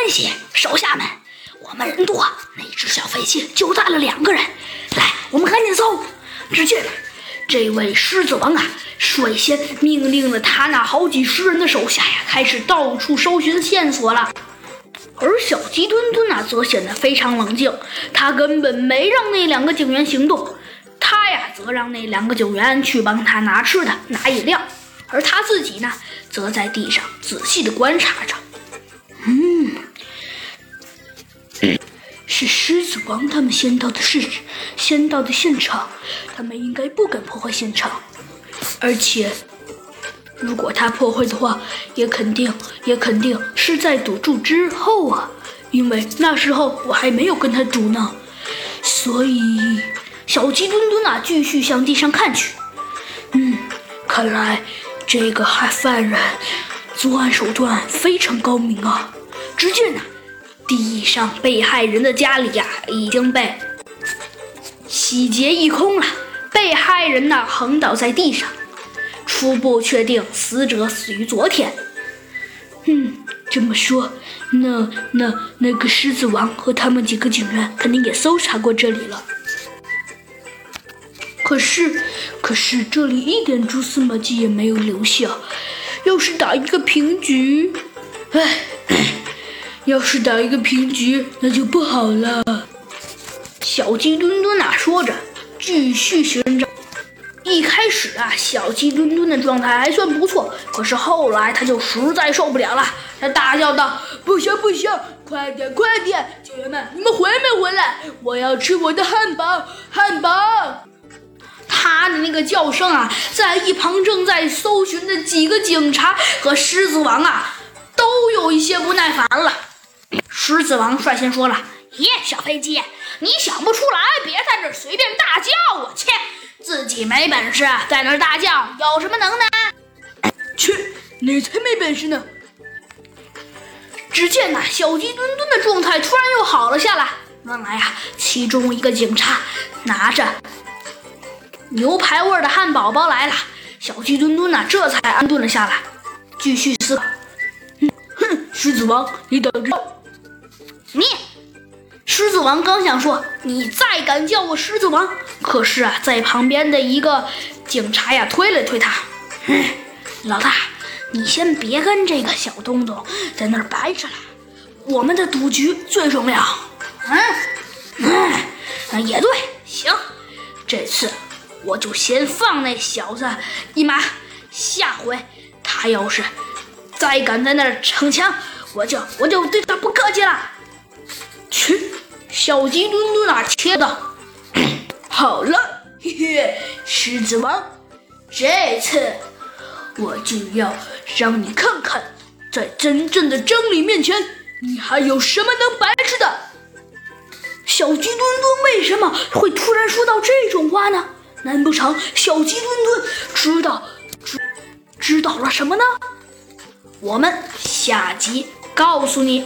关系，手下们，我们人多，那只小飞机就带了两个人。来，我们赶紧搜。只见这位狮子王啊，率先命令了他那好几十人的手下呀，开始到处搜寻线索了。而小鸡墩墩呢，则显得非常冷静，他根本没让那两个警员行动，他呀，则让那两个警员去帮他拿吃的、拿饮料，而他自己呢，则在地上仔细的观察着。嗯，是狮子王他们先到的是，先到的现场，他们应该不敢破坏现场，而且。如果他破坏的话，也肯定也肯定是在赌注之后啊，因为那时候我还没有跟他赌呢。所以，小鸡墩墩啊，继续向地上看去。嗯，看来这个害犯人作案手段非常高明啊。只见呐，地上被害人的家里呀，已经被洗劫一空了，被害人呐，横倒在地上。初步确定死者死于昨天。嗯，这么说，那那那个狮子王和他们几个警员肯定也搜查过这里了。可是，可是这里一点蛛丝马迹也没有留下。要是打一个平局，唉，要是打一个平局，那就不好了。小鸡墩墩哪说着，继续寻找。一开始啊，小鸡墩墩的状态还算不错，可是后来他就实在受不了了，他大叫道：“不行不行，快点快点，警员们，你们回没回来？我要吃我的汉堡汉堡！”他的那个叫声啊，在一旁正在搜寻的几个警察和狮子王啊，都有一些不耐烦了。狮子王率先说了：“耶，小飞机，你想不出来，别在这随便大叫啊！切！”自己没本事，在那大叫，有什么能耐？去，你才没本事呢！只见呐，小鸡墩墩的状态突然又好了下来。原来呀，其中一个警察拿着牛排味的汉堡包来了。小鸡墩墩呐，这才安顿了下来，继续思考。哼，狮子王，你等着！你。狮子王刚想说“你再敢叫我狮子王”，可是啊，在旁边的一个警察呀推了推他：“老大，你先别跟这个小东东在那儿白扯了，我们的赌局最重要。”嗯，嗯，也对，行，这次我就先放那小子一马，下回他要是再敢在那儿逞强，我就我就对他不客气了。去。小鸡墩墩哪，切的：“ 好了，嘿嘿，狮子王，这次我就要让你看看，在真正的真理面前，你还有什么能白吃的。”小鸡墩墩为什么会突然说到这种话呢？难不成小鸡墩墩知道知知道了什么呢？我们下集告诉你。